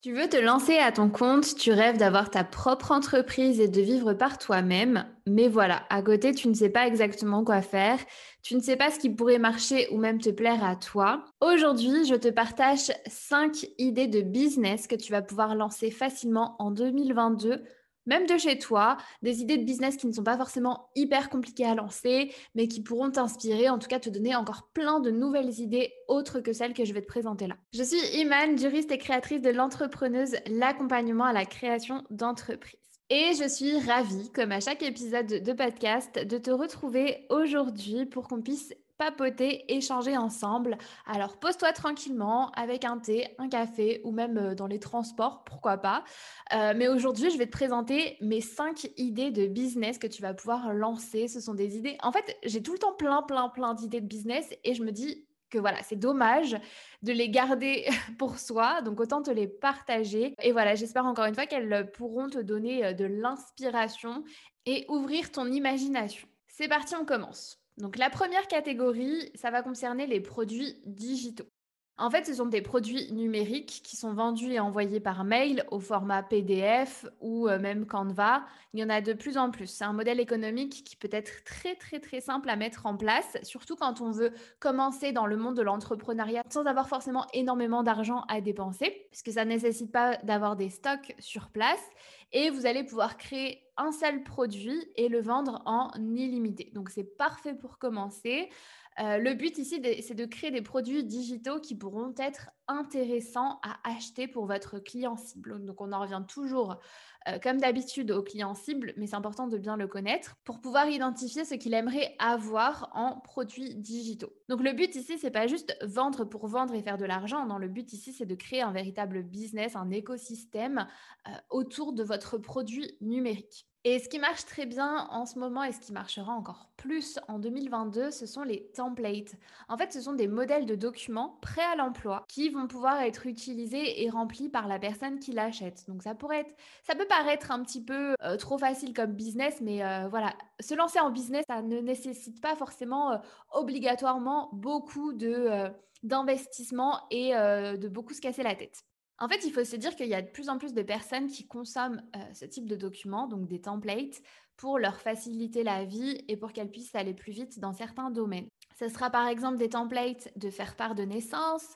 Tu veux te lancer à ton compte, tu rêves d'avoir ta propre entreprise et de vivre par toi-même, mais voilà, à côté, tu ne sais pas exactement quoi faire, tu ne sais pas ce qui pourrait marcher ou même te plaire à toi. Aujourd'hui, je te partage 5 idées de business que tu vas pouvoir lancer facilement en 2022 même de chez toi, des idées de business qui ne sont pas forcément hyper compliquées à lancer, mais qui pourront t'inspirer, en tout cas te donner encore plein de nouvelles idées autres que celles que je vais te présenter là. Je suis Iman, juriste et créatrice de l'entrepreneuse, l'accompagnement à la création d'entreprise. Et je suis ravie, comme à chaque épisode de podcast, de te retrouver aujourd'hui pour qu'on puisse papoter, échanger ensemble. Alors pose-toi tranquillement avec un thé, un café ou même euh, dans les transports, pourquoi pas. Euh, mais aujourd'hui, je vais te présenter mes cinq idées de business que tu vas pouvoir lancer. Ce sont des idées. En fait, j'ai tout le temps plein, plein, plein d'idées de business et je me dis que voilà, c'est dommage de les garder pour soi, donc autant te les partager. Et voilà, j'espère encore une fois qu'elles pourront te donner euh, de l'inspiration et ouvrir ton imagination. C'est parti, on commence. Donc la première catégorie, ça va concerner les produits digitaux. En fait, ce sont des produits numériques qui sont vendus et envoyés par mail au format PDF ou euh, même Canva. Il y en a de plus en plus. C'est un modèle économique qui peut être très très très simple à mettre en place, surtout quand on veut commencer dans le monde de l'entrepreneuriat sans avoir forcément énormément d'argent à dépenser, puisque ça ne nécessite pas d'avoir des stocks sur place. Et vous allez pouvoir créer un seul produit et le vendre en illimité. Donc c'est parfait pour commencer. Euh, le but ici, c'est de créer des produits digitaux qui pourront être intéressants à acheter pour votre client cible. Donc, on en revient toujours, euh, comme d'habitude, au client cible, mais c'est important de bien le connaître pour pouvoir identifier ce qu'il aimerait avoir en produits digitaux. Donc, le but ici, c'est pas juste vendre pour vendre et faire de l'argent. Non, le but ici, c'est de créer un véritable business, un écosystème euh, autour de votre produit numérique. Et ce qui marche très bien en ce moment et ce qui marchera encore plus en 2022, ce sont les templates. En fait, ce sont des modèles de documents prêts à l'emploi qui vont pouvoir être utilisés et remplis par la personne qui l'achète. Donc ça pourrait être, ça peut paraître un petit peu euh, trop facile comme business, mais euh, voilà, se lancer en business, ça ne nécessite pas forcément euh, obligatoirement beaucoup de d'investissement et de beaucoup se casser la tête. En fait, il faut se dire qu'il y a de plus en plus de personnes qui consomment euh, ce type de documents, donc des templates, pour leur faciliter la vie et pour qu'elles puissent aller plus vite dans certains domaines. Ce sera par exemple des templates de faire part de naissance,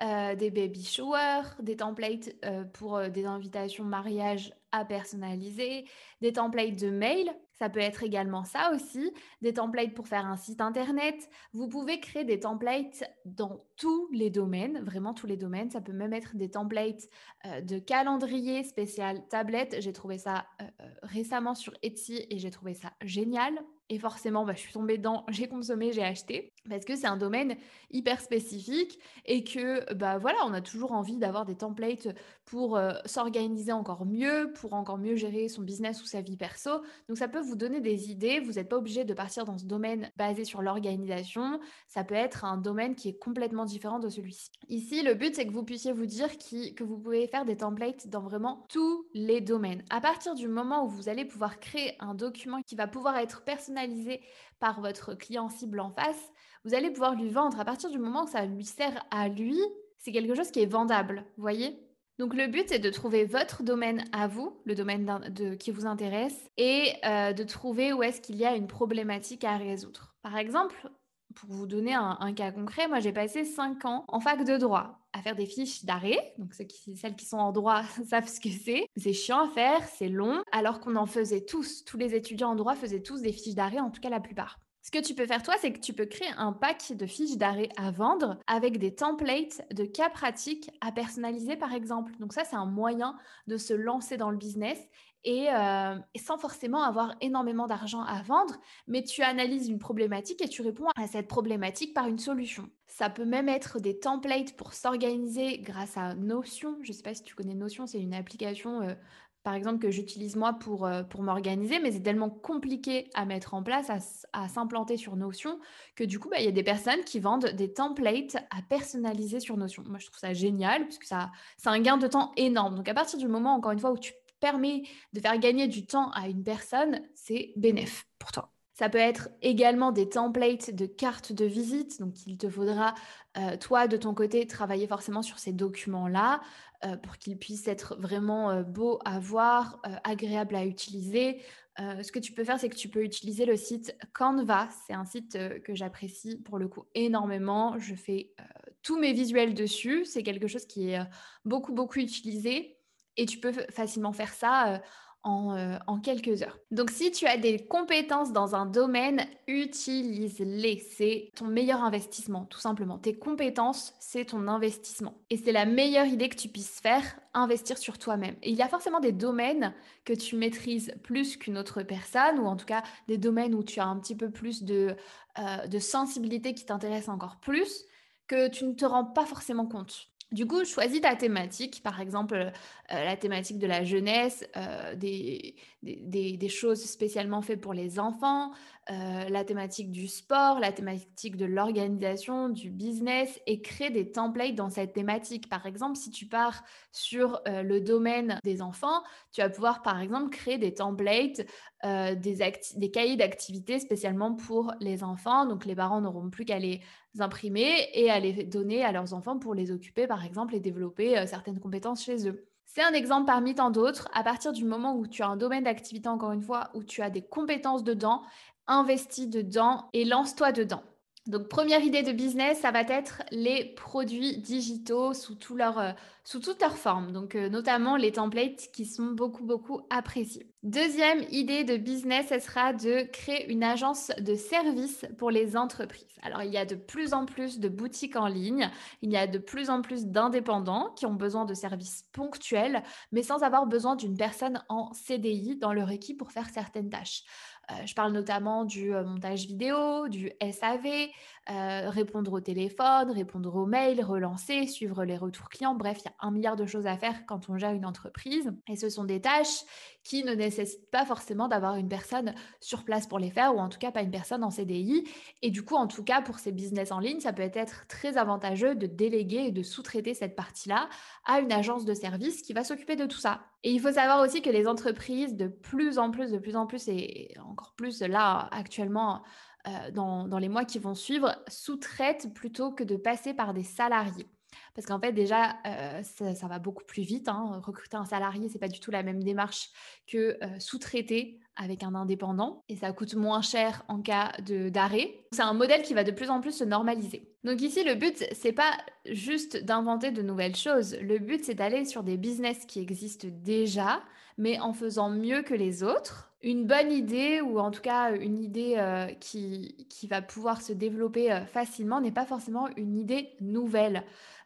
euh, des baby showers, des templates euh, pour des invitations mariage à personnaliser, des templates de mail ça peut être également ça aussi, des templates pour faire un site internet. Vous pouvez créer des templates dans tous les domaines, vraiment tous les domaines. Ça peut même être des templates euh, de calendrier spécial tablette. J'ai trouvé ça euh, euh, récemment sur Etsy et j'ai trouvé ça génial. Et forcément, bah, je suis tombée dans, j'ai consommé, j'ai acheté, parce que c'est un domaine hyper spécifique et que, bah voilà, on a toujours envie d'avoir des templates pour s'organiser encore mieux, pour encore mieux gérer son business ou sa vie perso. Donc ça peut vous donner des idées. Vous n'êtes pas obligé de partir dans ce domaine basé sur l'organisation. Ça peut être un domaine qui est complètement différent de celui-ci. Ici, le but, c'est que vous puissiez vous dire que vous pouvez faire des templates dans vraiment tous les domaines. À partir du moment où vous allez pouvoir créer un document qui va pouvoir être personnalisé par votre client cible en face, vous allez pouvoir lui vendre. À partir du moment où ça lui sert à lui, c'est quelque chose qui est vendable. Voyez? Donc le but, c'est de trouver votre domaine à vous, le domaine de, qui vous intéresse, et euh, de trouver où est-ce qu'il y a une problématique à résoudre. Par exemple, pour vous donner un, cas concret, moi j'ai passé 5 ans en fac de droit à faire des fiches d'arrêt. Donc celles qui sont en droit savent ce que c'est. C'est chiant à faire, c'est long, alors qu'on en faisait tous. Tous les étudiants en droit faisaient tous des fiches d'arrêt, en tout cas la plupart. Ce que tu peux faire toi, c'est que tu peux créer un pack de fiches d'arrêt à vendre avec des templates de cas pratiques à personnaliser par exemple. Donc ça, c'est un moyen de se lancer dans le business et, euh, sans forcément avoir énormément d'argent à vendre, mais tu analyses une problématique et tu réponds à cette problématique par une solution. Ça peut même être des templates pour s'organiser grâce à Notion. Je ne sais pas si tu connais Notion, c'est une application euh, par exemple, que j'utilise moi pour, euh, pour m'organiser, mais c'est tellement compliqué à mettre en place, à, s'implanter sur Notion, que du coup, bah, il y a des personnes qui vendent des templates à personnaliser sur Notion. Moi, je trouve ça génial, puisque ça, c'est un gain de temps énorme. Donc, à partir du moment, encore une fois, où tu permets de faire gagner du temps à une personne, c'est bénéf pour toi. Ça peut être également des templates de cartes de visite. Donc, il te faudra, euh, toi, de ton côté, travailler forcément sur ces documents-là euh, pour qu'ils puissent être vraiment euh, beaux à voir, agréables à utiliser. ce que tu peux faire, c'est que tu peux utiliser le site Canva. C'est un site que j'apprécie pour le coup énormément. Je fais tous mes visuels dessus. C'est quelque chose qui est beaucoup, beaucoup utilisé. Et tu peux facilement faire ça euh, en, quelques heures. Donc si tu as des compétences dans un domaine, utilise-les. C'est ton meilleur investissement, tout simplement. Tes compétences, c'est ton investissement. Et c'est la meilleure idée que tu puisses faire, investir sur toi-même. Et il y a forcément des domaines que tu maîtrises plus qu'une autre personne, ou en tout cas des domaines où tu as un petit peu plus de, euh, de sensibilité qui t'intéresse encore plus, que tu ne te rends pas forcément compte. Du coup, choisis ta thématique, par exemple euh, la thématique de la jeunesse, euh, des, des, choses spécialement faites pour les enfants, euh, la thématique du sport, la thématique de l'organisation, du business, et crée des templates dans cette thématique. Par exemple, si tu pars sur le domaine des enfants, tu vas pouvoir, par exemple, créer des templates, des, des cahiers d'activités spécialement pour les enfants. Donc, les parents n'auront plus qu'à les imprimer et à les donner à leurs enfants pour les occuper, par exemple, et développer euh, certaines compétences chez eux. C'est un exemple parmi tant d'autres. À partir du moment où tu as un domaine d'activité, encore une fois, où tu as des compétences dedans, investis dedans et lance-toi dedans. Donc, première idée de business, ça va être les produits digitaux sous, leur, euh, sous toute leur forme. Donc, euh, notamment les templates qui sont beaucoup, beaucoup appréciés. Deuxième idée de business, ce sera de créer une agence de services pour les entreprises. Alors, il y a de plus en plus de boutiques en ligne, il y a de plus en plus d'indépendants qui ont besoin de services ponctuels, mais sans avoir besoin d'une personne en CDI dans leur équipe pour faire certaines tâches. Euh, je parle notamment du euh, montage vidéo, du SAV, euh, répondre au téléphone, répondre aux mails, relancer, suivre les retours clients. Bref, il y a un milliard de choses à faire quand on gère une entreprise. Et ce sont des tâches qui ne nécessitent pas forcément d'avoir une personne sur place pour les faire, ou en tout cas pas une personne en CDI. Et du coup, en tout cas, pour ces business en ligne, ça peut être très avantageux de déléguer et de sous-traiter cette partie-là à une agence de service qui va s'occuper de tout ça. Et il faut savoir aussi que les entreprises, de plus en plus, de plus en plus, et encore plus là actuellement, euh, dans, les mois qui vont suivre, sous-traitent plutôt que de passer par des salariés. Parce qu'en fait, déjà, euh, ça, va beaucoup plus vite. Hein. Recruter un salarié, c'est pas du tout la même démarche que euh, sous-traiter avec un indépendant. Et ça coûte moins cher en cas d'arrêt. C'est un modèle qui va de plus en plus se normaliser. Donc ici, le but, c'est pas juste d'inventer de nouvelles choses. Le but, c'est d'aller sur des business qui existent déjà, mais en faisant mieux que les autres une bonne idée ou en tout cas une idée euh, qui, qui, va pouvoir se développer facilement n'est pas forcément une idée nouvelle.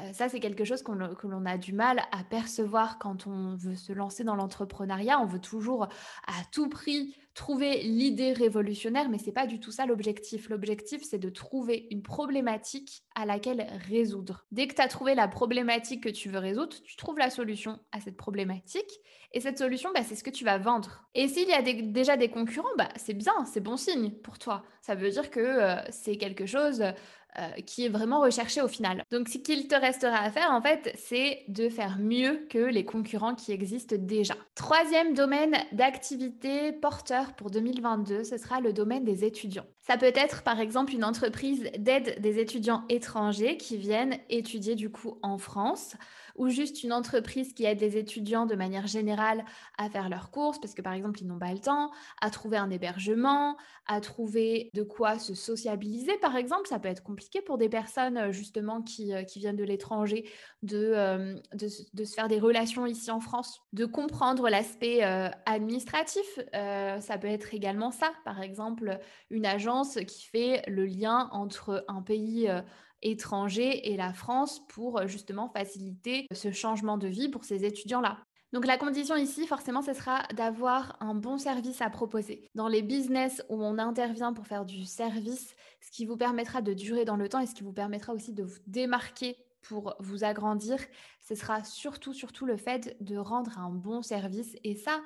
Euh, ça, c'est quelque chose qu'on, que l'on a du mal à percevoir quand on veut se lancer dans l'entrepreneuriat. On veut toujours à tout prix trouver l'idée révolutionnaire, mais ce n'est pas du tout ça l'objectif. L'objectif, c'est de trouver une problématique à laquelle résoudre. Dès que tu as trouvé la problématique que tu veux résoudre, tu trouves la solution à cette problématique. Et cette solution, bah, c'est ce que tu vas vendre. Et s'il y a déjà des concurrents, bah, c'est bien, c'est bon signe pour toi. Ça veut dire que euh, c'est quelque chose euh, qui est vraiment recherché au final. Donc, ce qu'il te restera à faire, en fait, c'est de faire mieux que les concurrents qui existent déjà. Troisième domaine d'activité porteur pour 2022, ce sera le domaine des étudiants. Ça peut être, par exemple, une entreprise d'aide des étudiants étrangers qui viennent étudier du coup en France ou juste une entreprise qui aide les étudiants de manière générale à faire leurs courses parce que par exemple ils n'ont pas le temps, à trouver un hébergement, à trouver de quoi se sociabiliser par exemple. Ça peut être compliqué pour des personnes euh, justement qui, euh, qui viennent de l'étranger euh, de, se faire des relations ici en France, de comprendre l'aspect administratif. ça peut être également ça, par exemple une agence qui fait le lien entre un pays étrangers et la France pour euh, justement faciliter ce changement de vie pour ces étudiants-là. Donc la condition ici, forcément, ce sera d'avoir un bon service à proposer. Dans les business où on intervient pour faire du service, ce qui vous permettra de durer dans le temps et ce qui vous permettra aussi de vous démarquer pour vous agrandir, ce sera surtout, surtout le fait de rendre un bon service. Et ça,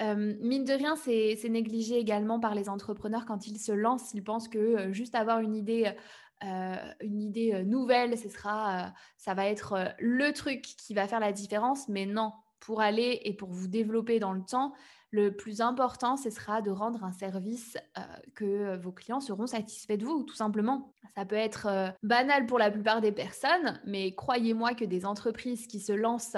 euh, mine de rien, c'est négligé également par les entrepreneurs quand ils se lancent. Ils pensent que euh, juste avoir une idée euh, une idée euh, nouvelle, ce sera, euh, ça va être le truc qui va faire la différence. Mais non, pour aller et pour vous développer dans le temps, le plus important, ce sera de rendre un service que vos clients seront satisfaits de vous, tout simplement. Ça peut être banal pour la plupart des personnes, mais croyez-moi que des entreprises qui se lancent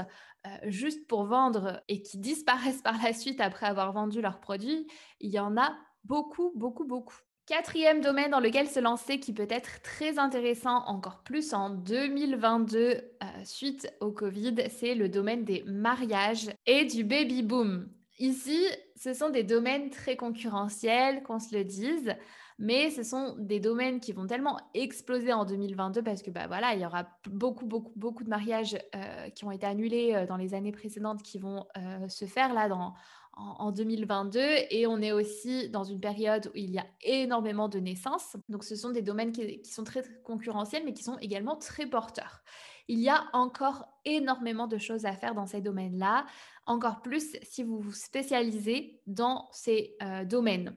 juste pour vendre et qui disparaissent par la suite après avoir vendu leurs produits, il y en a beaucoup, beaucoup, beaucoup. Quatrième domaine dans lequel se lancer qui peut être très intéressant encore plus en 2022 suite au Covid, c'est le domaine des mariages et du baby boom. Ici, ce sont des domaines très concurrentiels, qu'on se le dise, mais ce sont des domaines qui vont tellement exploser en 2022 parce que bah voilà, il y aura beaucoup beaucoup beaucoup de mariages euh, qui ont été annulés euh, dans les années précédentes qui vont euh, se faire là dans en, 2022 et on est aussi dans une période où il y a énormément de naissances. Donc ce sont des domaines qui, sont très concurrentiels mais qui sont également très porteurs. Il y a encore énormément de choses à faire dans ces domaines-là encore plus si vous vous spécialisez dans ces euh, domaines.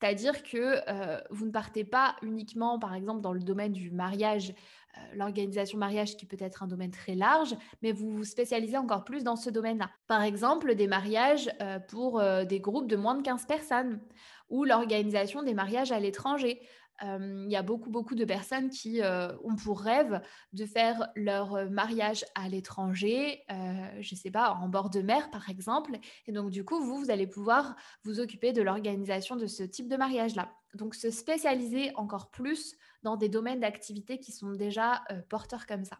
C'est-à-dire que euh, vous ne partez pas uniquement, par exemple, dans le domaine du mariage, euh, l'organisation mariage qui peut être un domaine très large, mais vous vous spécialisez encore plus dans ce domaine-là. Par exemple, des mariages pour des groupes de moins de 15 personnes ou l'organisation des mariages à l'étranger il y a beaucoup, beaucoup de personnes qui ont pour rêve de faire leur mariage à l'étranger, je ne sais pas, en bord de mer par exemple. Et donc, du coup, vous, vous allez pouvoir vous occuper de l'organisation de ce type de mariage-là. Donc, se spécialiser encore plus dans des domaines d'activité qui sont déjà porteurs comme ça.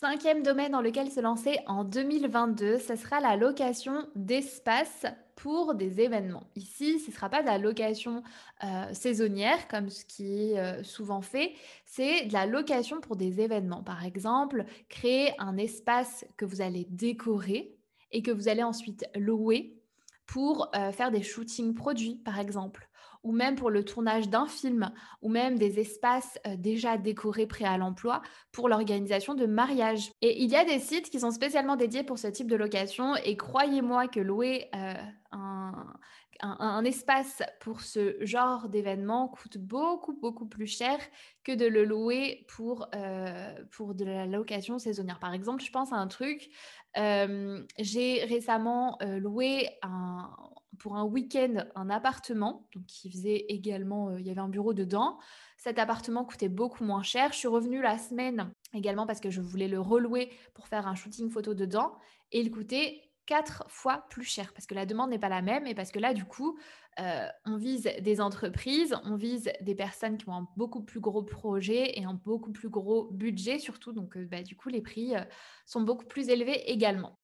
Cinquième domaine dans lequel se lancer en 2022, ce sera la location d'espace pour des événements. Ici, ce ne sera pas de la location euh, saisonnière comme ce qui est euh, souvent fait, c'est de la location pour des événements. Par exemple, créer un espace que vous allez décorer et que vous allez ensuite louer pour euh, faire des shootings produits, par exemple ou même pour le tournage d'un film, ou même des espaces euh, déjà décorés prêts à l'emploi pour l'organisation de mariages. Et il y a des sites qui sont spécialement dédiés pour ce type de location, et croyez-moi que louer euh, un, espace pour ce genre d'événement coûte beaucoup, beaucoup plus cher que de le louer pour, euh, pour de la location saisonnière. Par exemple, je pense à un truc, j'ai récemment loué un, pour un week-end un appartement, donc qui faisait également, euh, il y avait un bureau dedans. Cet appartement coûtait beaucoup moins cher. Je suis revenue la semaine également parce que je voulais le relouer pour faire un shooting photo dedans et il coûtait quatre fois plus cher parce que la demande n'est pas la même et parce que là, du coup, euh, on vise des entreprises, on vise des personnes qui ont un beaucoup plus gros projet et un beaucoup plus gros budget surtout. Donc, euh, bah, du coup, les prix sont beaucoup plus élevés également.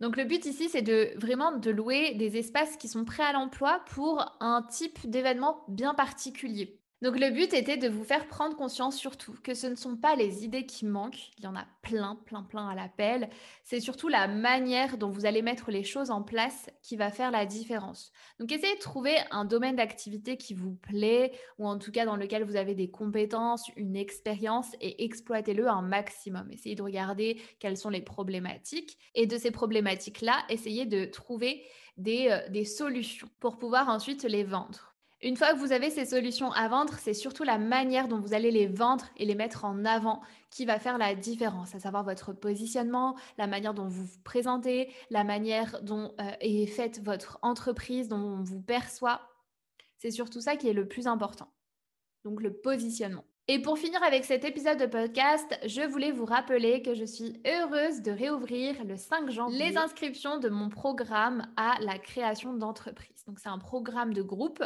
Donc le but ici, c'est de vraiment de louer des espaces qui sont prêts à l'emploi pour un type d'événement bien particulier. Donc le but était de vous faire prendre conscience surtout que ce ne sont pas les idées qui manquent, il y en a plein, plein, plein à l'appel, c'est surtout la manière dont vous allez mettre les choses en place qui va faire la différence. Donc essayez de trouver un domaine d'activité qui vous plaît ou en tout cas dans lequel vous avez des compétences, une expérience et exploitez-le un maximum. Essayez de regarder quelles sont les problématiques et de ces problématiques-là, essayez de trouver des, euh, des solutions pour pouvoir ensuite les vendre. Une fois que vous avez ces solutions à vendre, c'est surtout la manière dont vous allez les vendre et les mettre en avant qui va faire la différence, à savoir votre positionnement, la manière dont vous vous présentez, la manière dont euh, est faite votre entreprise, dont on vous perçoit. C'est surtout ça qui est le plus important. Donc le positionnement. Et pour finir avec cet épisode de podcast, je voulais vous rappeler que je suis heureuse de réouvrir le 5 janvier les inscriptions de mon programme à la création d'entreprise. Donc c'est un programme de groupe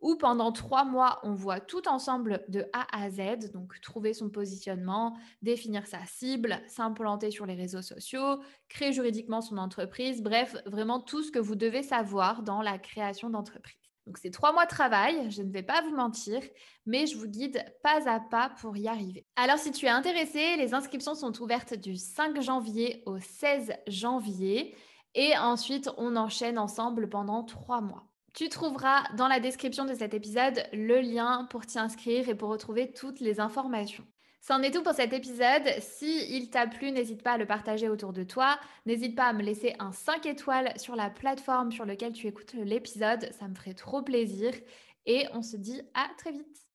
où pendant trois mois, on voit tout ensemble de A à Z, donc trouver son positionnement, définir sa cible, s'implanter sur les réseaux sociaux, créer juridiquement son entreprise, bref, vraiment tout ce que vous devez savoir dans la création d'entreprise. Donc c'est trois mois de travail, je ne vais pas vous mentir, mais je vous guide pas à pas pour y arriver. Alors si tu es intéressé, les inscriptions sont ouvertes du 5 janvier au 16 janvier et ensuite on enchaîne ensemble pendant trois mois. Tu trouveras dans la description de cet épisode le lien pour t'y inscrire et pour retrouver toutes les informations. C'en est tout pour cet épisode. Si il t'a plu, n'hésite pas à le partager autour de toi. N'hésite pas à me laisser un 5 étoiles sur la plateforme sur laquelle tu écoutes l'épisode. Ça me ferait trop plaisir. Et on se dit à très vite.